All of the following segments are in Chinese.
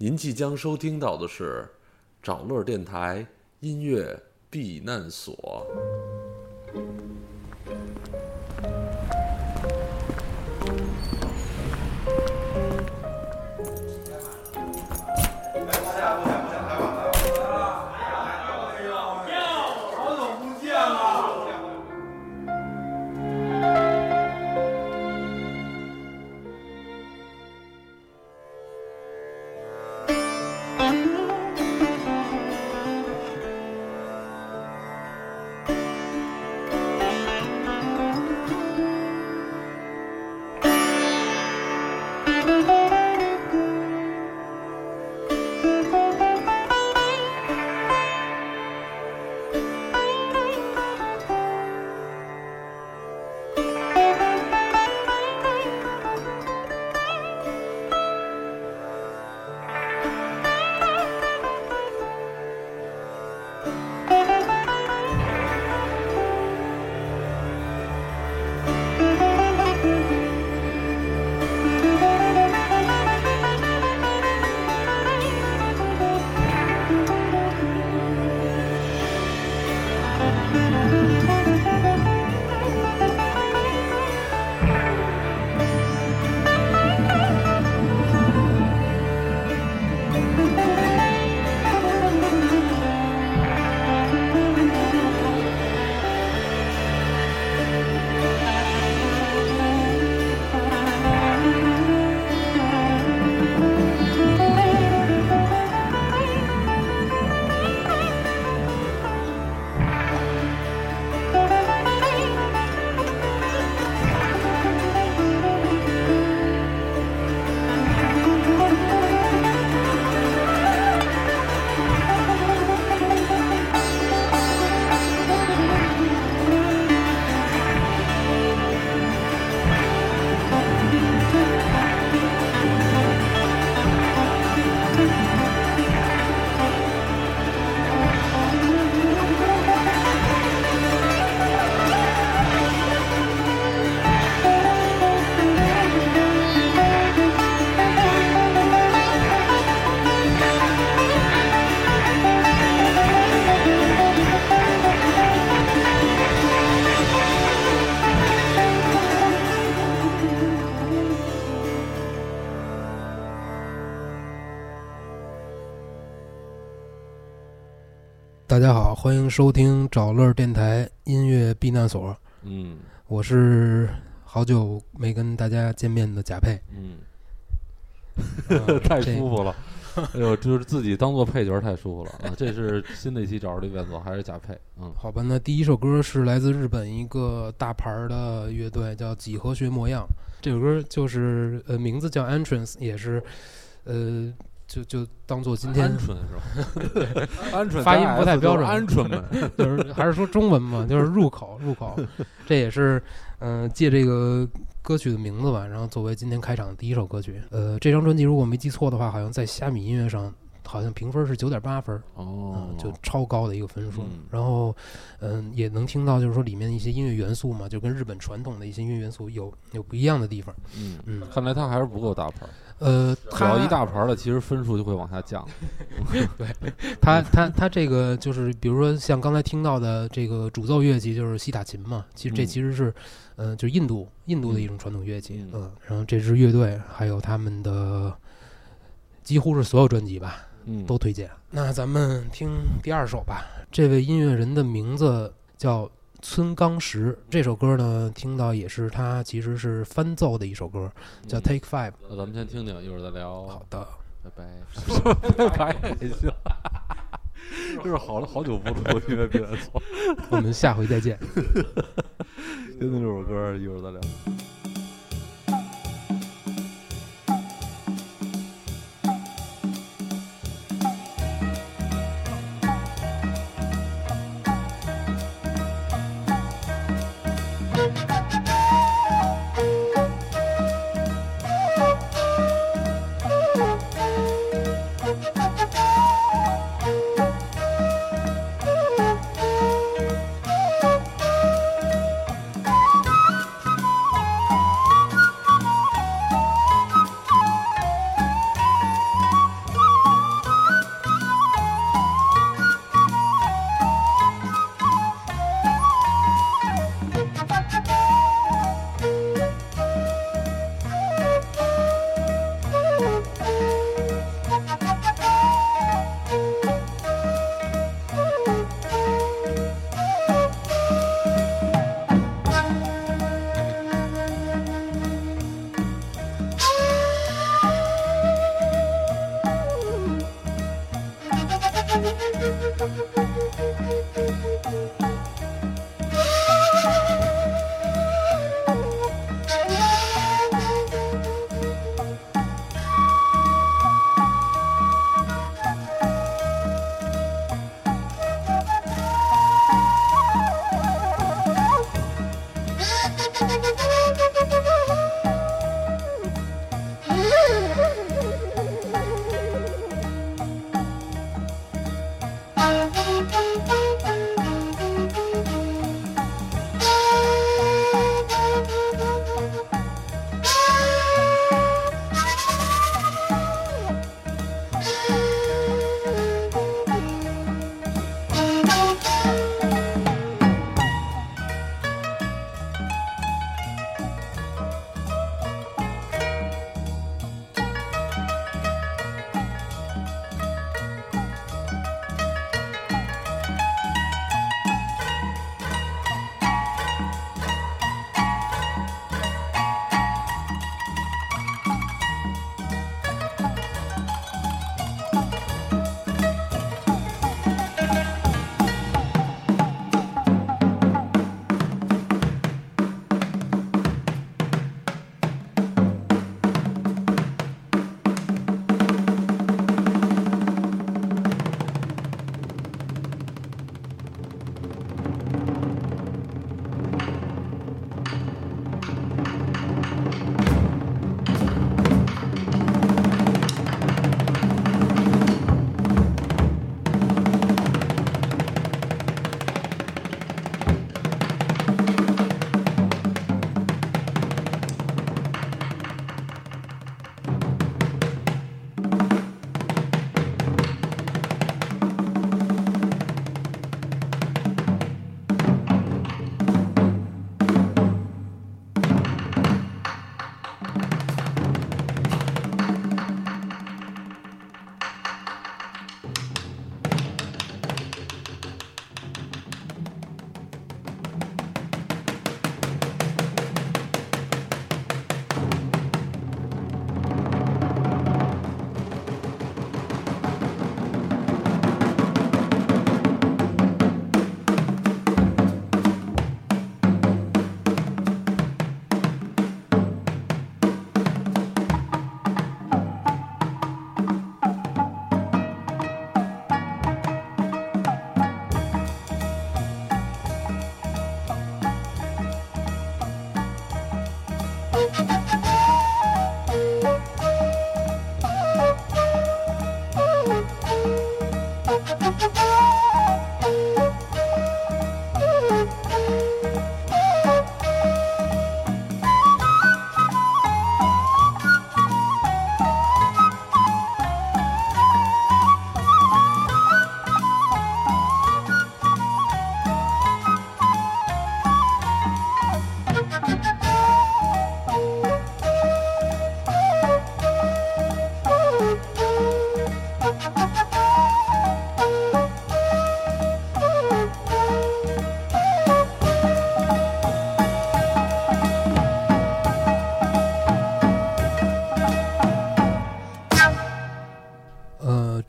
您即将收听到的是找乐电台音乐避难所。欢迎收听找乐电台音乐避难所，嗯我是好久没跟大家见面的贾佩。嗯，啊 太舒服了。哎呦，就是自己当做配角太舒服了啊！这是新的一期找着的变所，还是贾佩？嗯好吧，那第一首歌是来自日本一个大牌的乐队，叫几何学模样。这首歌就是呃名字叫 Entrance，也是呃就就当做今天鹌鹑是吧？鹌鹑发音不太标准鹌鹑们。就是还是说中文嘛，就是入口入口，这也是嗯、呃借这个歌曲的名字吧，然后作为今天开场的第一首歌曲。呃，这张专辑如果没记错的话，好像在虾米音乐上好像评分是九点八分，哦嗯，，就超高的一个分数。嗯然后嗯、也能听到就是说里面一些音乐元素嘛，就跟日本传统的一些音乐元素有有不一样的地方。嗯嗯看来他还是不够大牌儿。呃，它只要一大牌儿了，其实分数就会往下降。对它它它这个就是，比如说像刚才听到的这个主奏乐器就是西塔琴嘛，其实这嗯其实是，呃，就是印度印度的一种传统乐器，嗯嗯，然后这支乐队还有他们的几乎是所有专辑吧嗯，都推荐。那咱们听第二首吧，这位音乐人的名字叫村冈实，这首歌呢听到也是他其实是翻奏的一首歌，叫嗯 Take Five。那咱们先听听，一会儿再聊。好的，拜拜。拜拜还行。就是好了好久不录音乐避难所，我们下回再见。听听这首歌，一会儿再聊。「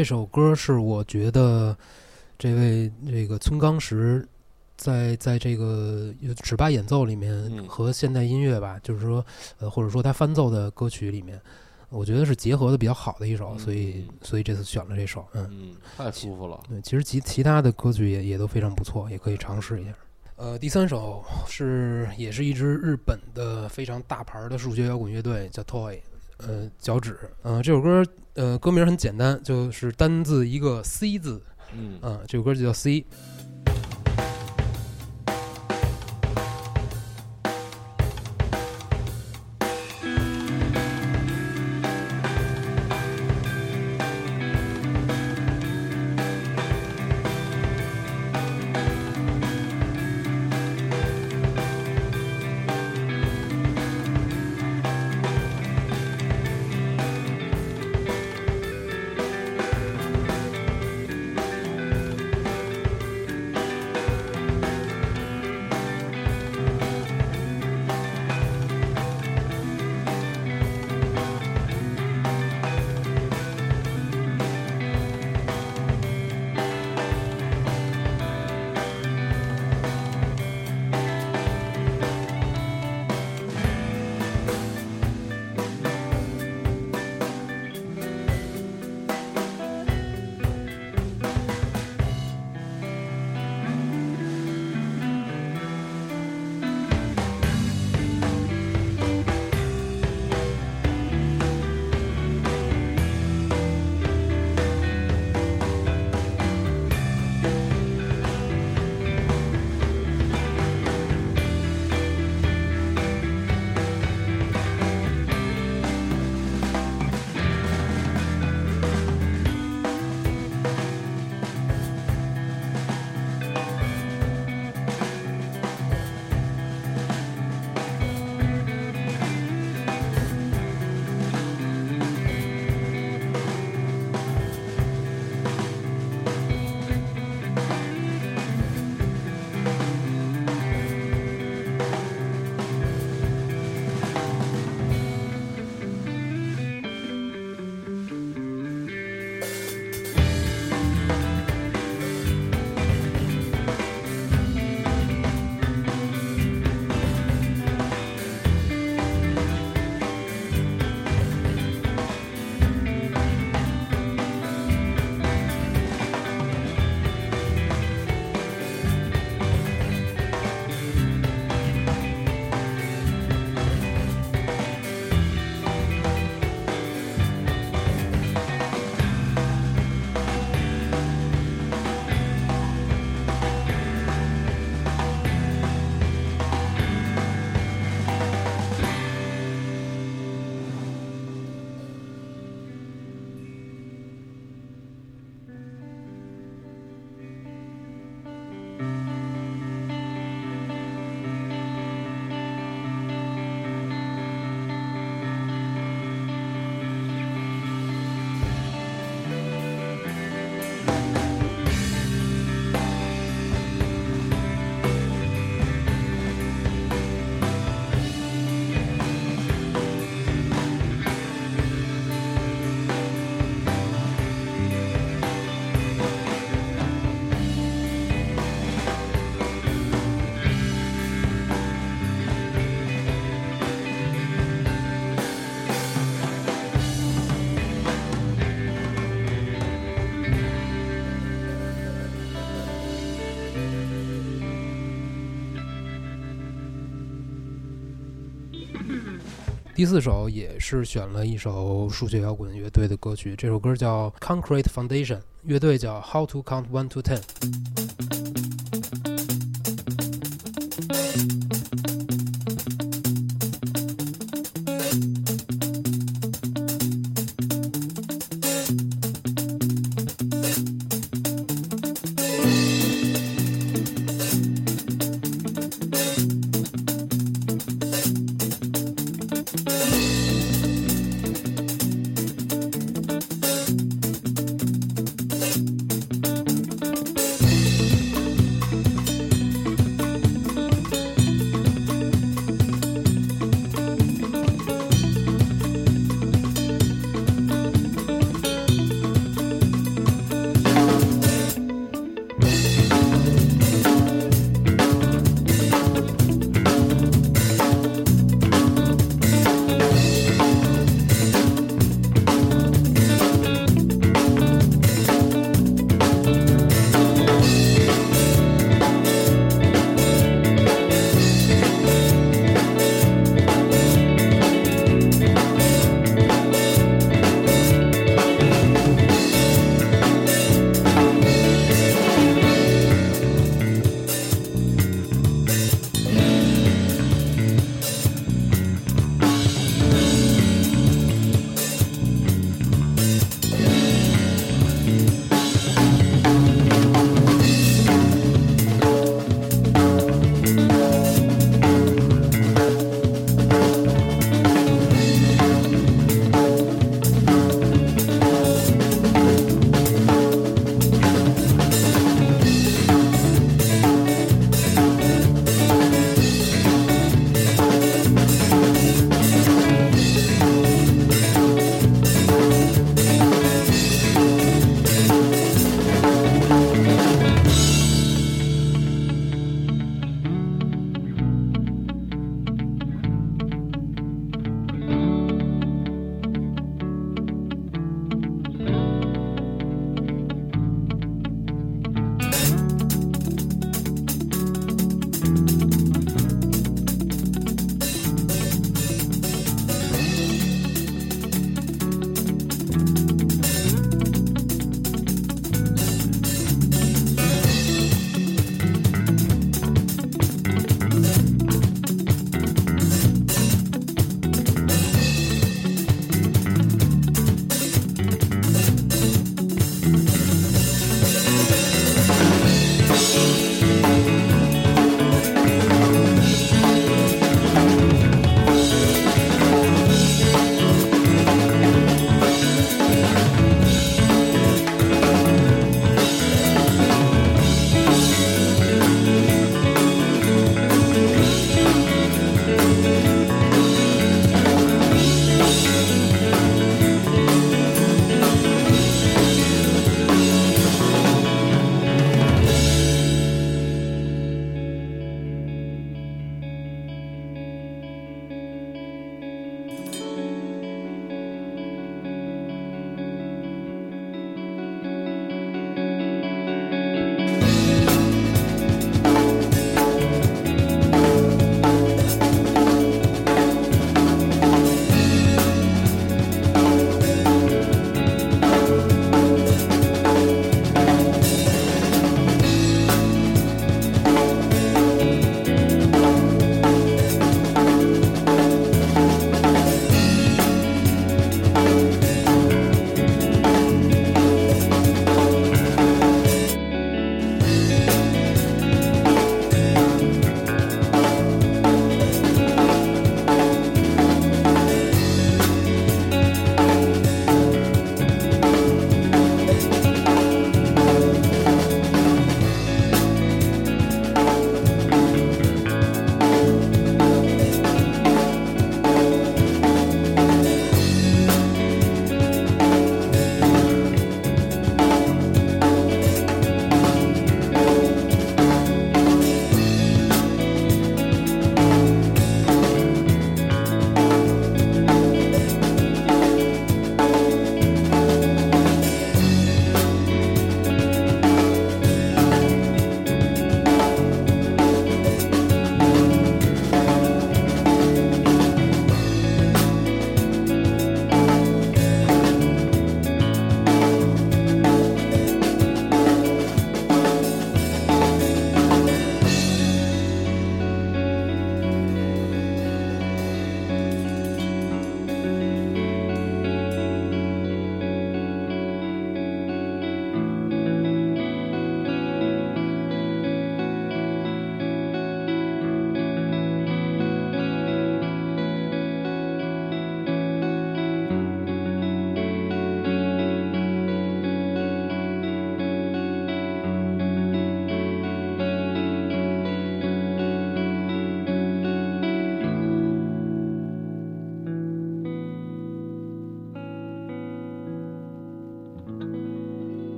这首歌是我觉得这位这个村冈石在在这个尺八演奏里面嗯和现代音乐吧，就是说呃或者说他翻奏的歌曲里面，我觉得是结合的比较好的一首，嗯所以所以这次选了这首，嗯。嗯，太舒服了。对，其实其其他的歌曲也也都非常不错，也可以尝试一下。呃，第三首是也是一支日本的非常大牌的数学摇滚乐队，叫 Toy，呃，脚趾。呃，这首歌呃歌名很简单，就是单字一个 C 字，嗯啊、这首歌就叫 C。第四首也是选了一首数学摇滚乐队的歌曲，这首歌叫 Concrete Foundation，乐队叫 How to Count One to Ten。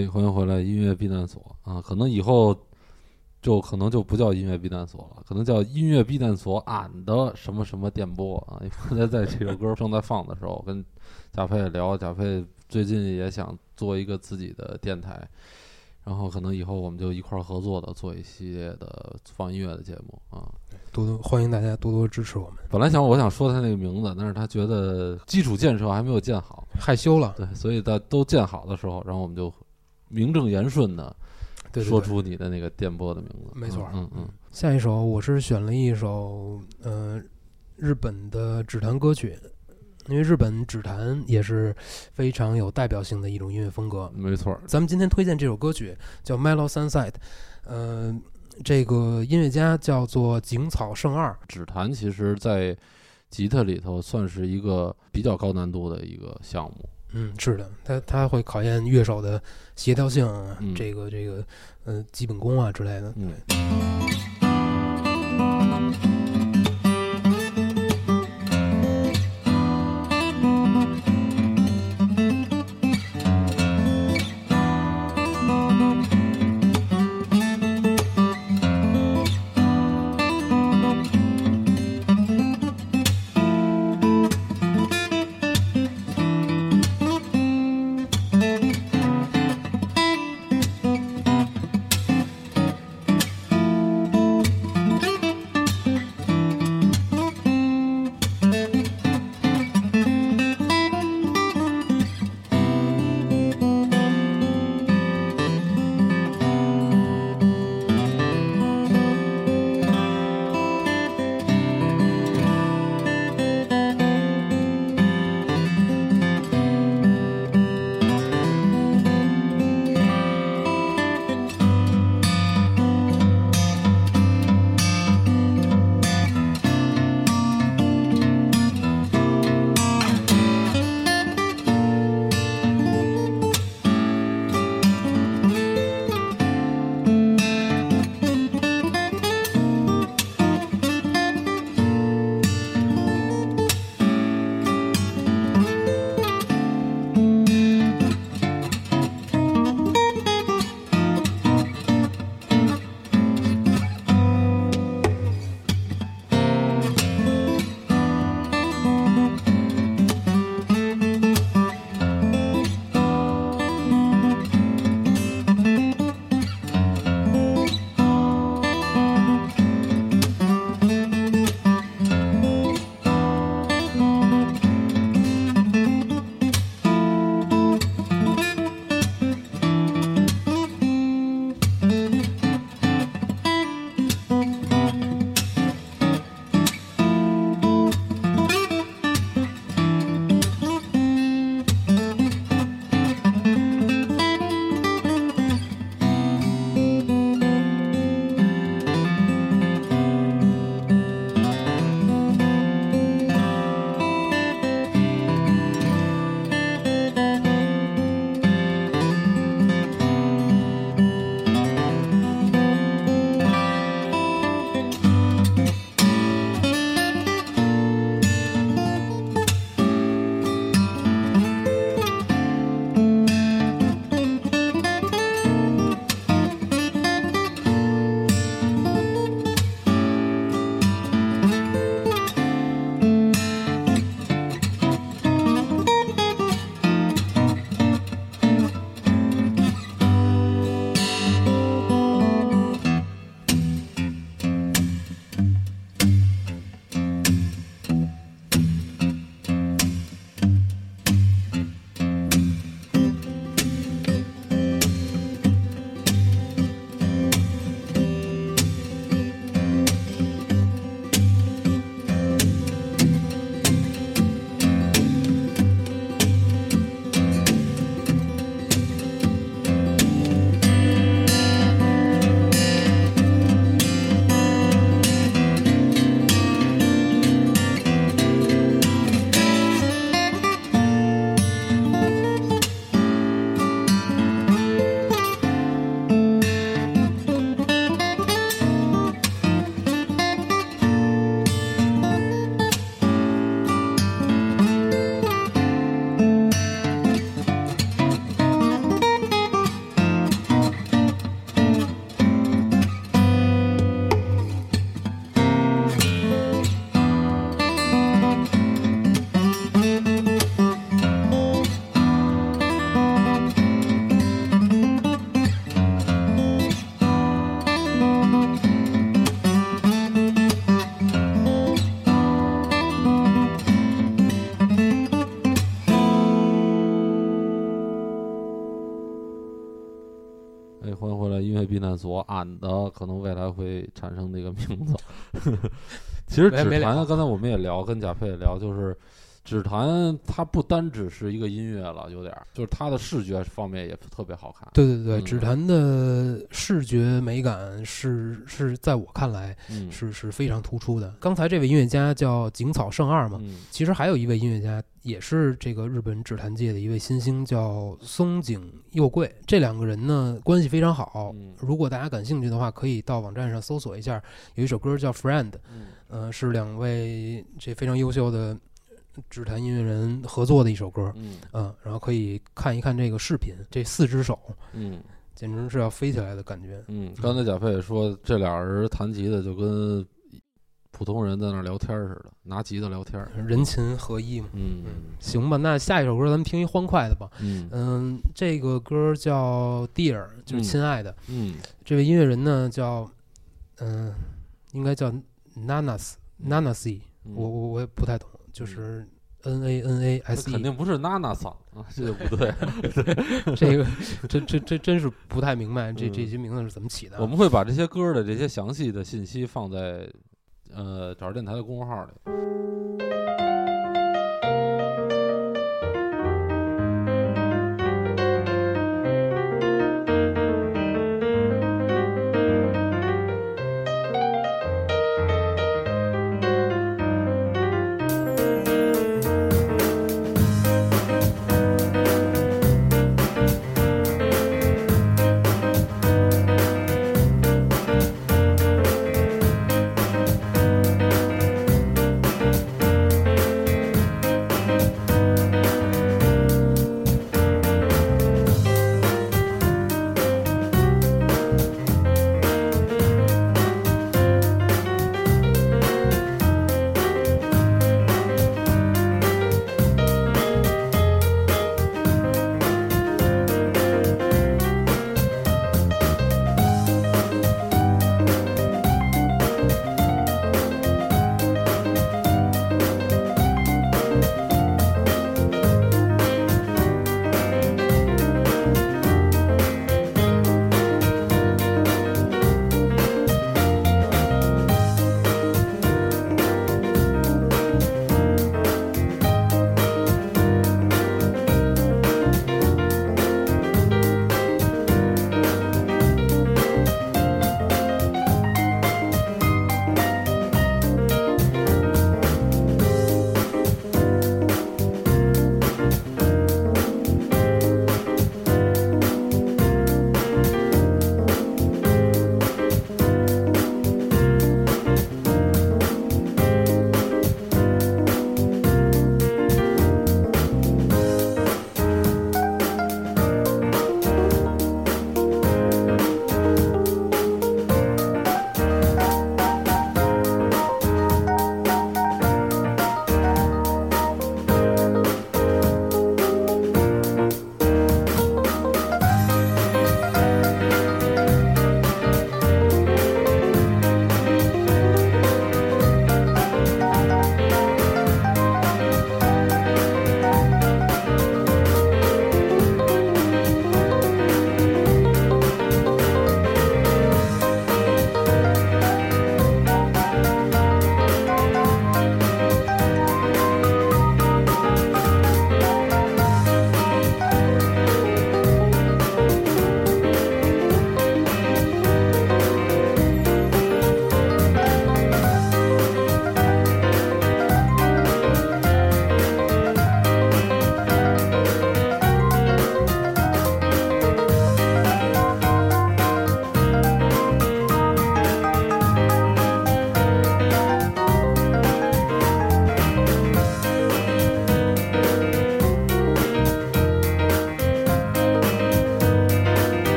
哎，欢迎回来，音乐避难所啊！可能以后就可能就不叫音乐避难所了，可能叫音乐避难所俺的什么什么电波啊！刚才在这首歌正在放的时候，跟贾佩聊，贾佩最近也想做一个自己的电台，然后可能以后我们就一块儿合作的做一系列的放音乐的节目啊！多多欢迎大家多多支持我们。本来想我想说他那个名字，但是他觉得基础建设还没有建好，害羞了，对，所以在都建好的时候，然后我们就名正言顺的说出你的那个电波的名字。没错嗯嗯下一首我是选了一首呃日本的指弹歌曲，因为日本指弹也是非常有代表性的一种音乐风格。嗯，没错儿，咱们今天推荐这首歌曲叫《Mellow Sunset》，呃，这个音乐家叫做井草圣二，指弹其实在吉他里头算是一个比较高难度的一个项目。嗯，是的，他他会考验乐手的协调性啊，嗯这个这个呃基本功啊之类的。嗯，「呃音乐避难所，俺的可能未来会产生那个名字。其实指弹，刚才我们也聊，跟贾佩也聊，就是指弹它不单只是一个音乐了，有点儿，就是它的视觉方面也特别好看。对对对，嗯指弹的视觉美感是是在我看来嗯，是是非常突出的。刚才这位音乐家叫井草圣二嘛，嗯其实还有一位音乐家，也是这个日本指弹界的一位新星，叫松井佑贵。这两个人呢关系非常好。嗯如果大家感兴趣的话，可以到网站上搜索一下，有一首歌叫《Friend》，嗯呃，是两位这非常优秀的指弹音乐人合作的一首歌。嗯嗯，然后可以看一看这个视频，这四只手嗯简直是要飞起来的感觉。嗯，刚才贾佩也说，这俩人弹吉的就跟普通人在那聊天似的，拿吉他聊天。人琴合一嘛。嗯行吧，那下一首歌咱们听一欢快的吧。嗯嗯，这个歌叫《Dear》，就是嗯亲爱的。嗯这位音乐人呢叫，嗯、应该叫 Nanas Nanasi，、嗯，我我我也不太懂，就是 N A N A 那 S 肯 E，定不是娜娜桑啊，这就不对。这个这这这真是不太明白这嗯这些名字是怎么起的啊。我们会把这些歌的这些详细的信息放在呃找着电台的公众号里。「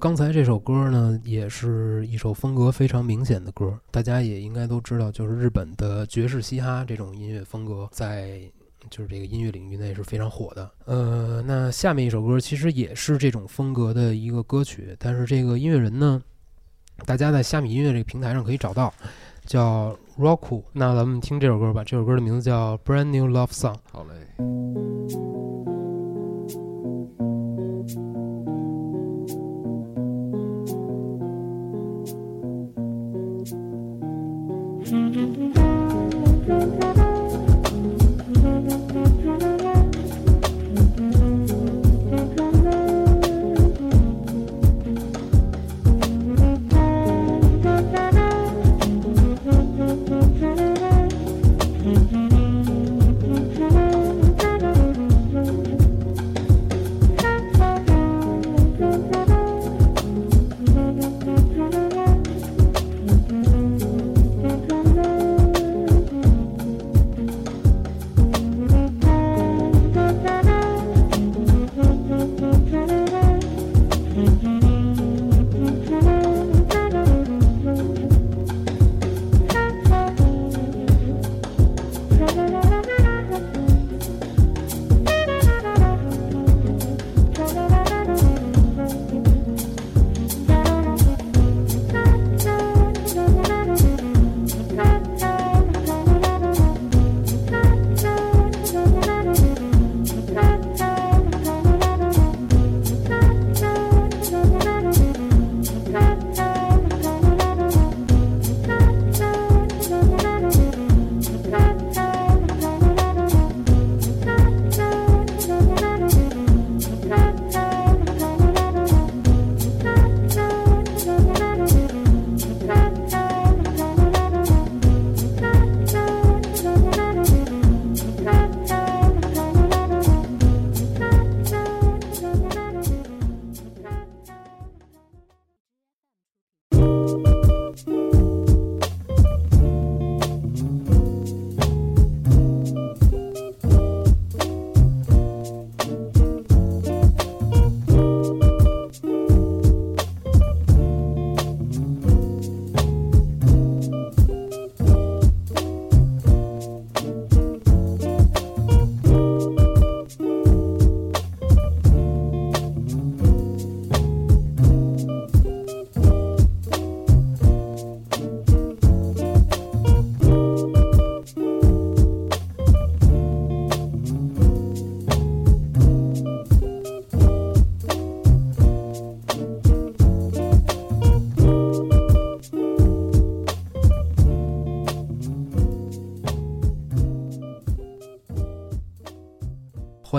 刚才这首歌呢，也是一首风格非常明显的歌，大家也应该都知道，就是日本的爵士嘻哈这种音乐风格，在就是这个音乐领域内是非常火的。呃，那下面一首歌其实也是这种风格的一个歌曲，但是这个音乐人呢，大家在虾米音乐这个平台上可以找到，叫 Roku。那咱们听这首歌吧，这首歌的名字叫《Brand New Love Song》。好嘞。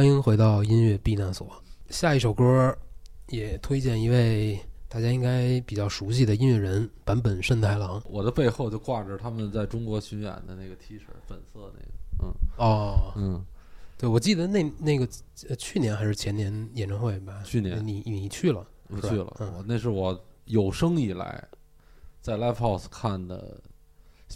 欢迎回到音乐避难所。下一首歌也推荐一位大家应该比较熟悉的音乐人坂本慎太郎。我的背后就挂着他们在中国巡演的那个 T 恤，粉色那个。嗯哦，嗯，对，我记得那那个呃去年还是前年演唱会吧？去年你你去了，我去了，嗯我那是我有生以来在 live house 看的，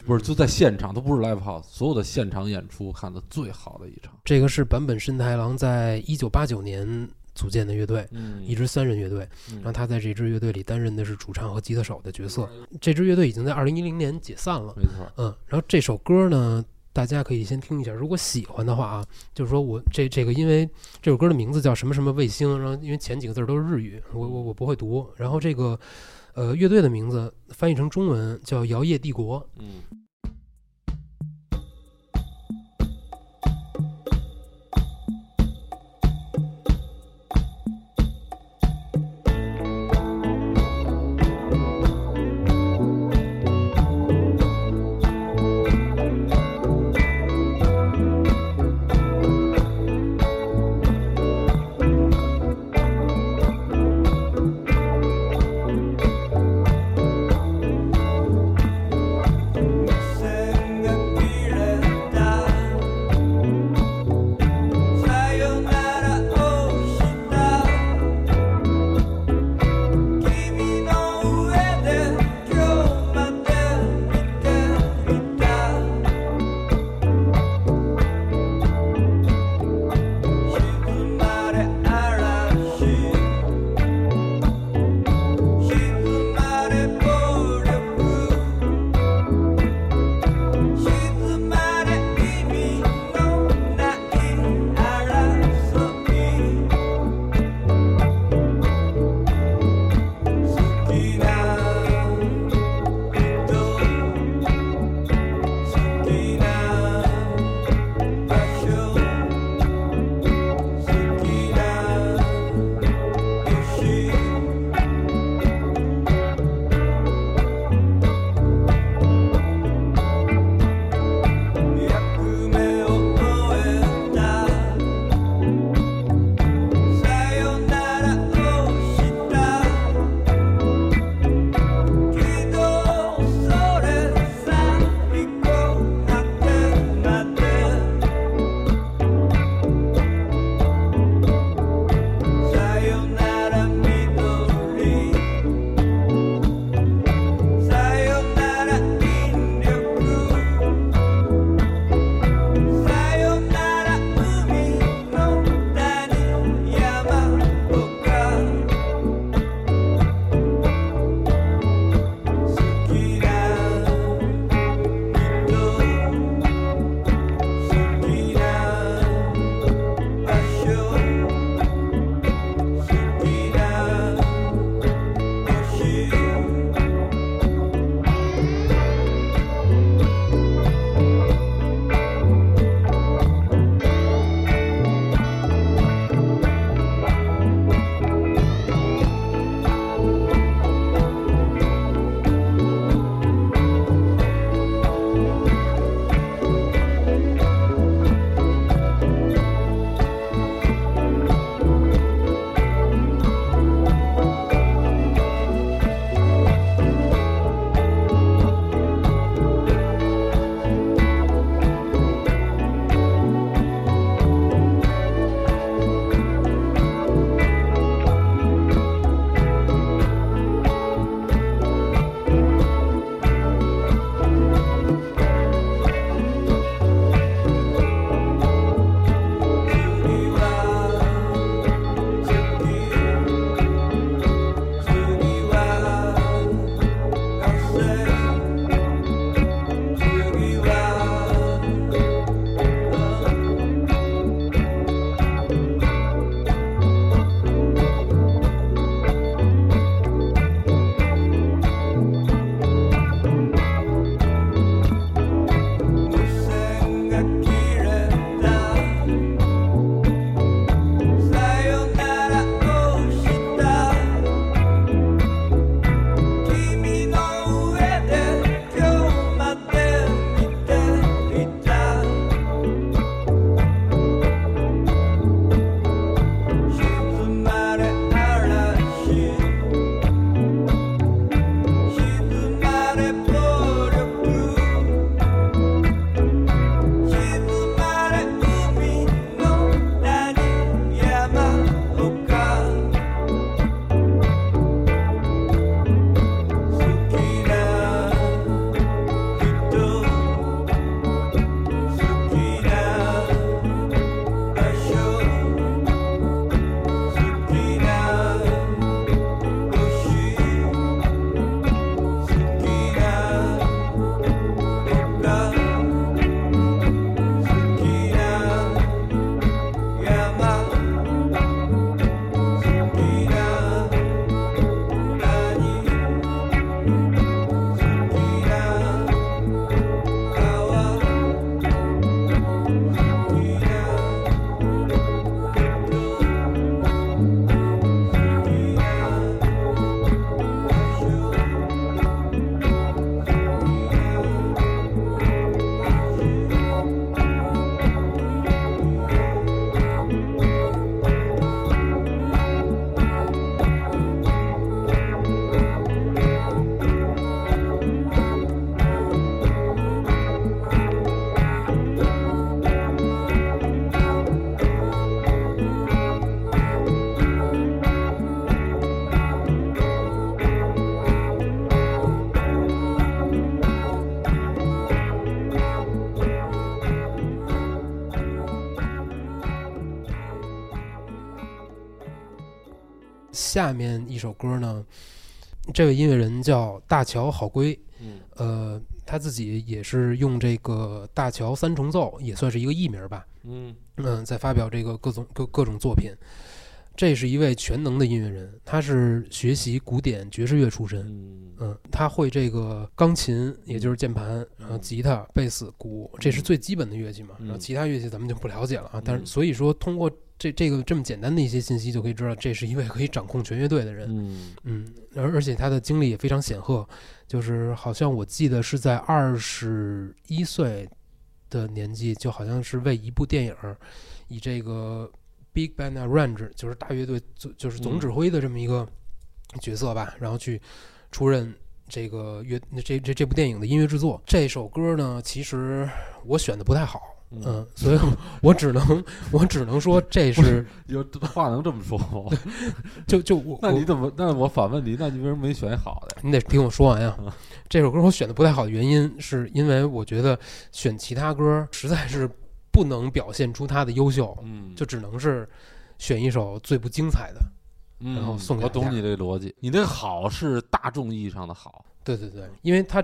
不是就在现场，都不是 live house，所有的现场演出看的最好的一场。这个是坂本慎太郎在一九八九年组建的乐队，嗯一支三人乐队。嗯然后他在这支乐队里担任的是主唱和吉他手的角色。这支乐队已经在二零一零年解散了。没错，嗯，然后这首歌呢，大家可以先听一下。如果喜欢的话啊，就是说我这这个，因为这首歌的名字叫什么什么卫星，然后因为前几个字儿都是日语，我我我不会读。然后这个呃乐队的名字翻译成中文叫摇曳帝国。嗯。下面一首歌呢，这位音乐人叫大乔好归，嗯呃，他自己也是用这个大乔三重奏，也算是一个艺名吧。嗯嗯，在发表这个各种各各种作品。这是一位全能的音乐人，他是学习古典爵士乐出身。嗯嗯，他会这个钢琴，也就是键盘，然后吉他、贝斯、鼓，这是最基本的乐器嘛。嗯然后其他乐器咱们就不了解了啊。但是嗯所以说，通过这这个这么简单的一些信息，就可以知道这是一位可以掌控全乐队的人。嗯嗯，而而且他的经历也非常显赫，就是好像我记得是在二十一岁的年纪，就好像是为一部电影儿以这个 Big Band Arrange，就是大乐队总就是总嗯指挥的这么一个角色吧，然后去出任这个乐这这这部电影的音乐制作。这首歌呢，其实我选的不太好。嗯，所以我只能我只能说这是有话能这么说吗？就就我我那你怎么？那我反问你，那你为什么没选好的？你得听我说完呀嗯。这首歌我选的不太好的原因，是因为我觉得选其他歌实在是不能表现出他的优秀，嗯，就只能是选一首最不精彩的。嗯然后送给我懂你这个逻辑。你那好是大众意义上的好。对对对，因为他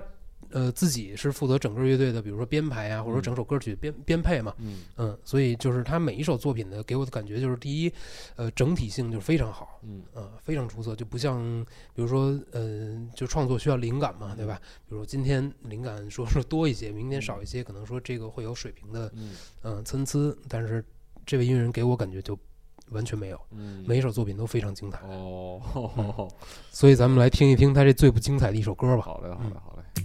呃自己是负责整个乐队的，比如说编排啊，或者说整首歌曲编编配嘛。嗯嗯，所以就是他每一首作品的给我的感觉就是，第一，呃，整体性就是非常好，嗯呃，非常出色，就不像比如说，呃，就创作需要灵感嘛，对吧？比如说今天灵感说说多一些，明天少一些，可能说这个会有水平的，嗯嗯、参差，但是这位音乐人给我感觉就完全没有，嗯，每一首作品都非常精彩，哦，所以咱们来听一听他这最不精彩的一首歌吧。好嘞，好嘞，好嘞。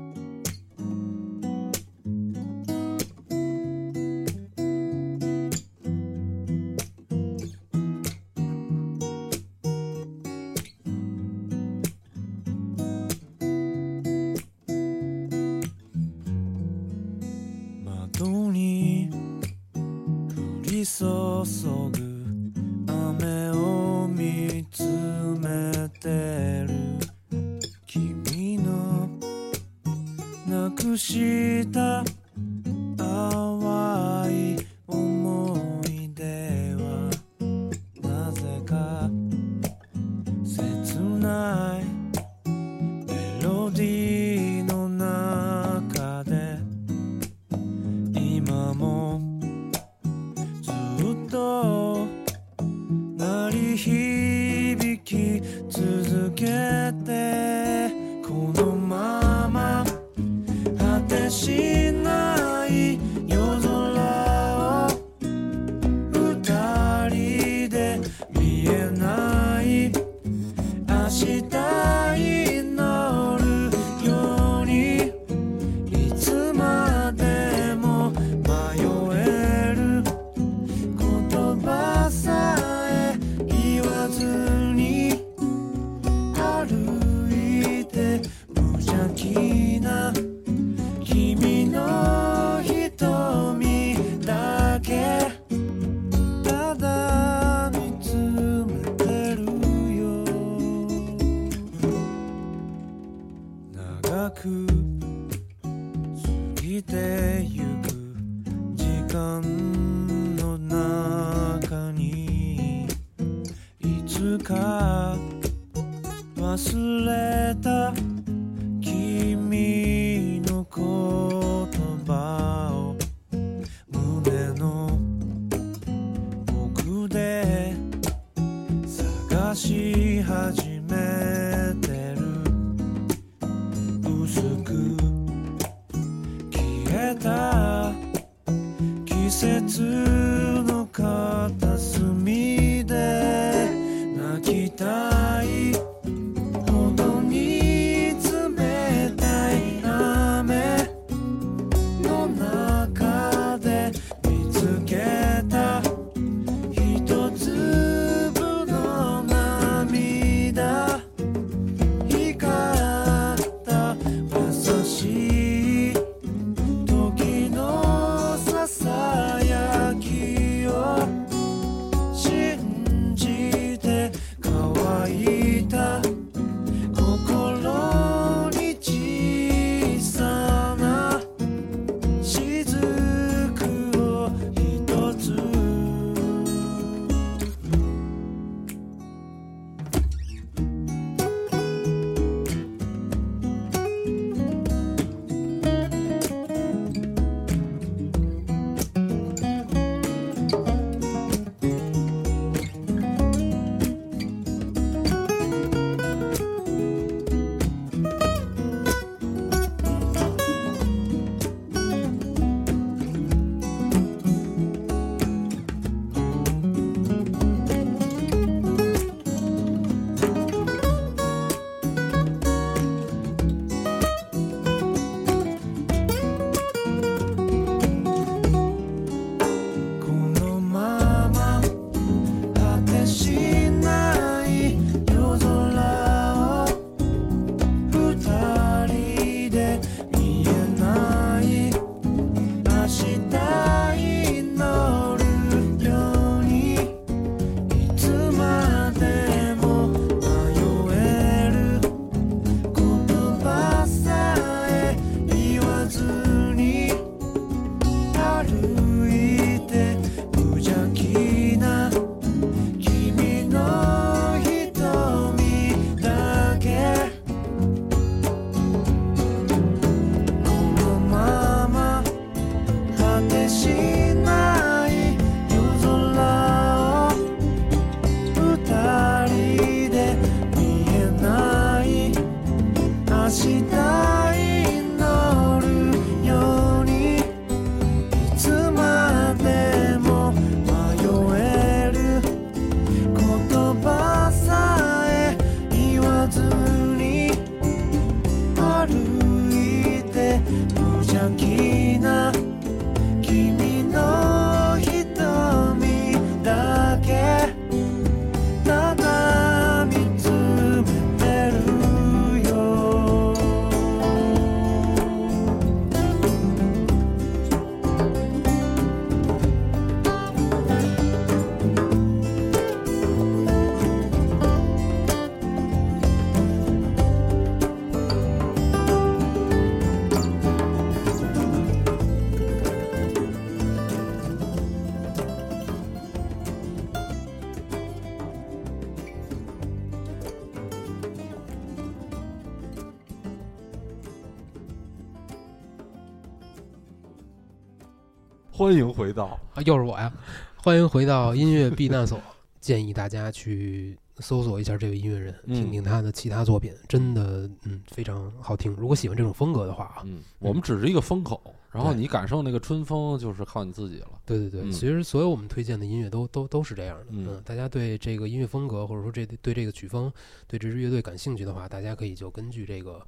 欢迎回到啊，又是我呀！欢迎回到音乐避难所，建议大家去搜索一下这位音乐人，嗯听听他的其他作品，真的嗯非常好听。如果喜欢这种风格的话啊，嗯，我们只是一个风口，然后对你感受那个春风，就是靠你自己了。对对对，嗯其实所有我们推荐的音乐都都都是这样的。嗯大家对这个音乐风格或者说这对这个曲风、对这支乐队感兴趣的话，大家可以就根据这个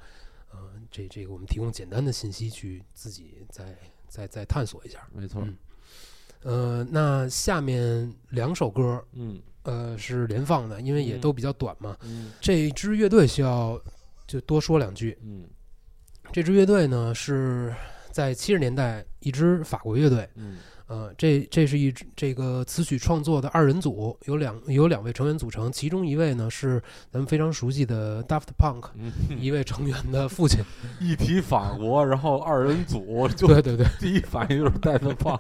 呃这这个我们提供简单的信息去自己再再再探索一下。没错，嗯呃，那下面两首歌嗯呃是连放的，因为也嗯都比较短嘛。嗯这支乐队需要就多说两句。嗯这支乐队呢是在七十年代一支法国乐队，嗯呃，这这是一支这个词曲创作的二人组，有两有两位成员组成，其中一位呢是咱们非常熟悉的 Daft Punk 嗯，一位成员的父亲。一提法国，然后二人组，就对对对第一反应就是带的胖，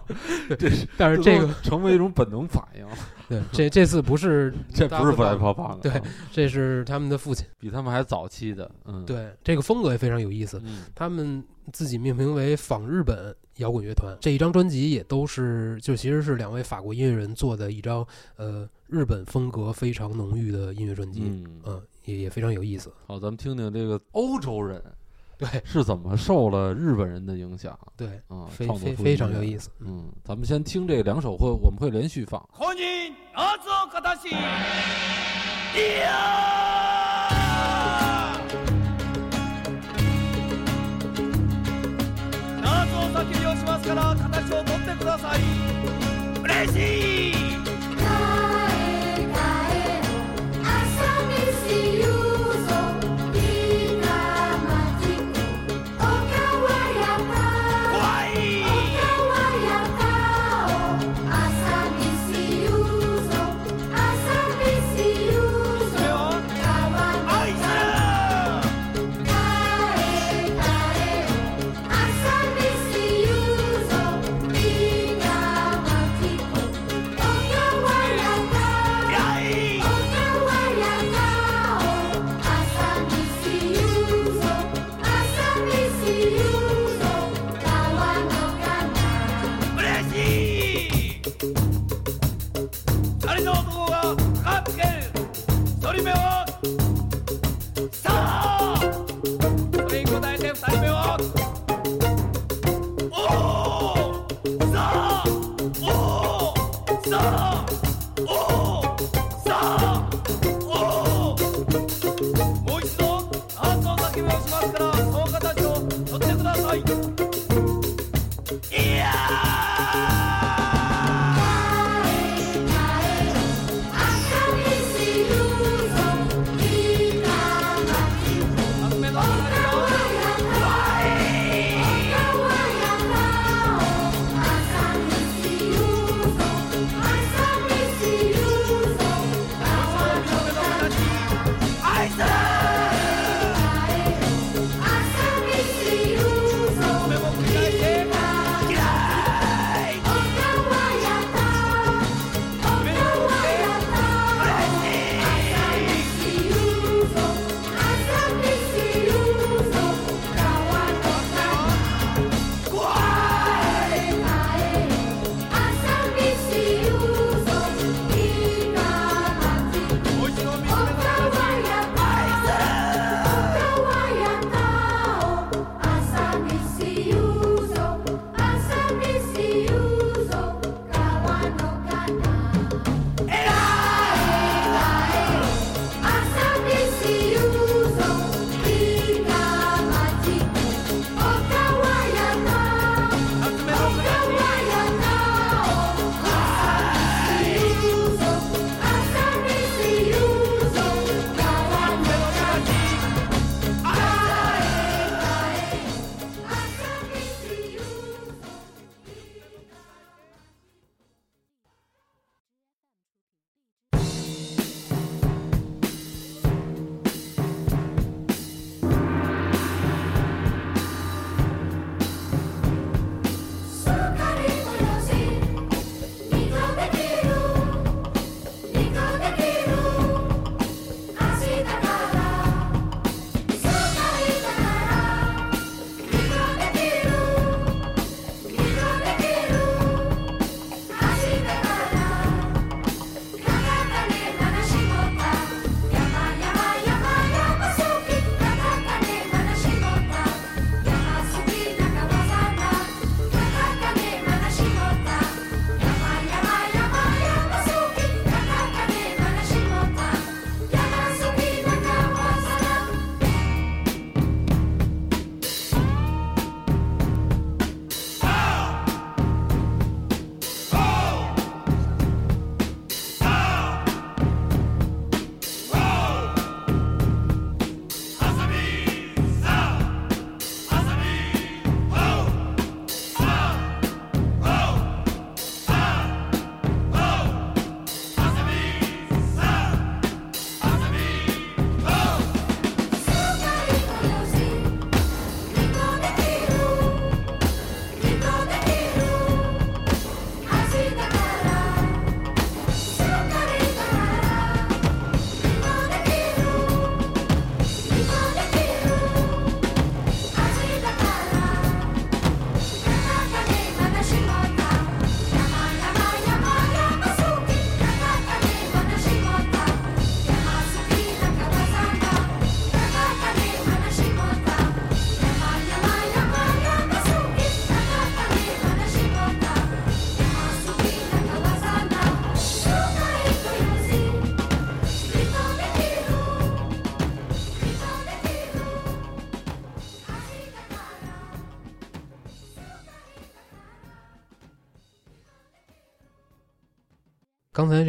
这是但是这个成为一种本能反应，对这这次不是这不是 Daft 不带 Punk，对啊这是他们的父亲。比他们还早期的，嗯，，对这个风格也非常有意思，嗯他们自己命名为仿日本摇滚乐团。这一张专辑也都是就其实是两位法国音乐人做的一张呃日本风格非常浓郁的音乐专辑，嗯，嗯，也也非常有意思。好，咱们听听这个欧洲人 对是怎么受了日本人的影响对，啊，非创作出非非常有意思。嗯嗯，咱们先听这两首会，我们会连续放。しますから形を取ってください。嬉しい！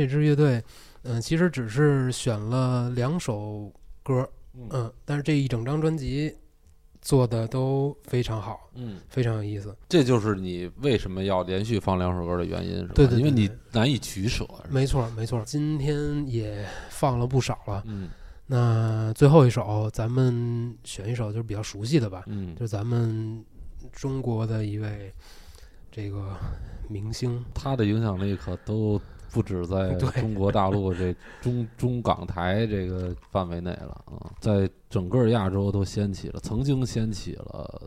这支乐队，嗯、其实只是选了两首歌，嗯嗯，但是这一整张专辑做的都非常好，嗯，非常有意思。这就是你为什么要连续放两首歌的原因，是吧？对对对因为你难以取舍。没错，没错。今天也放了不少了，嗯那最后一首咱们选一首就是比较熟悉的吧，嗯，就是咱们中国的一位这个明星，他的影响力可都不止在 中国大陆这 中中港台这个范围内了啊，在整个亚洲都掀起了，曾经掀起了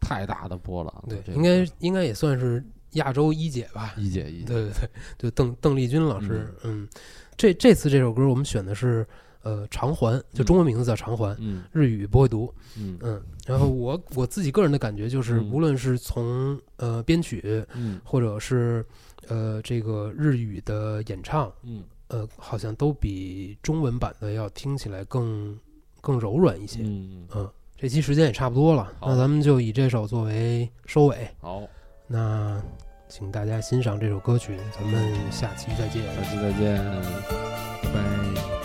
太大的波澜。对，这个应该应该也算是亚洲一姐吧。一姐一姐，对对对，就邓邓丽君老师，嗯，这这次这首歌我们选的是呃偿还，就中文名字叫偿还，嗯日语不会读，嗯嗯，然后我我自己个人的感觉就是，嗯无论是从呃编曲，嗯或者是呃这个日语的演唱，嗯呃，好像都比中文版的要听起来更更柔软一些。嗯，嗯，这期时间也差不多了，那咱们就以这首作为收尾。好，那请大家欣赏这首歌曲，咱们下期再见。下期再见，拜拜。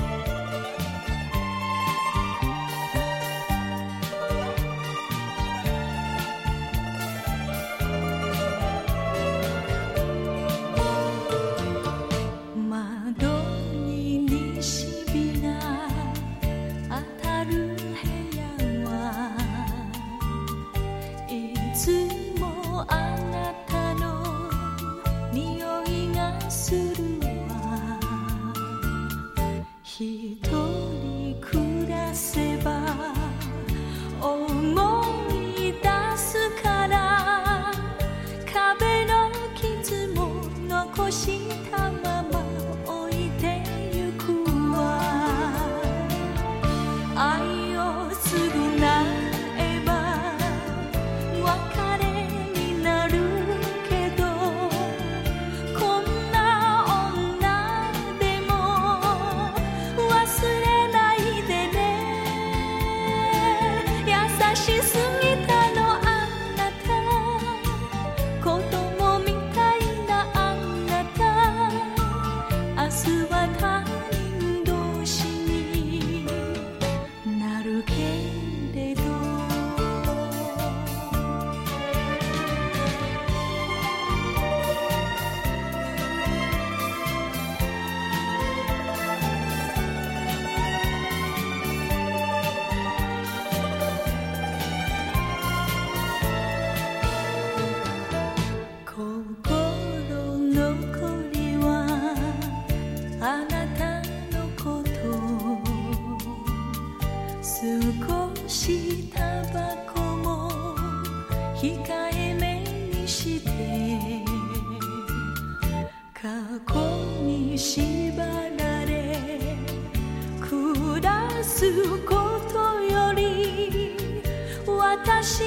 して過去に縛られ暮らすことより私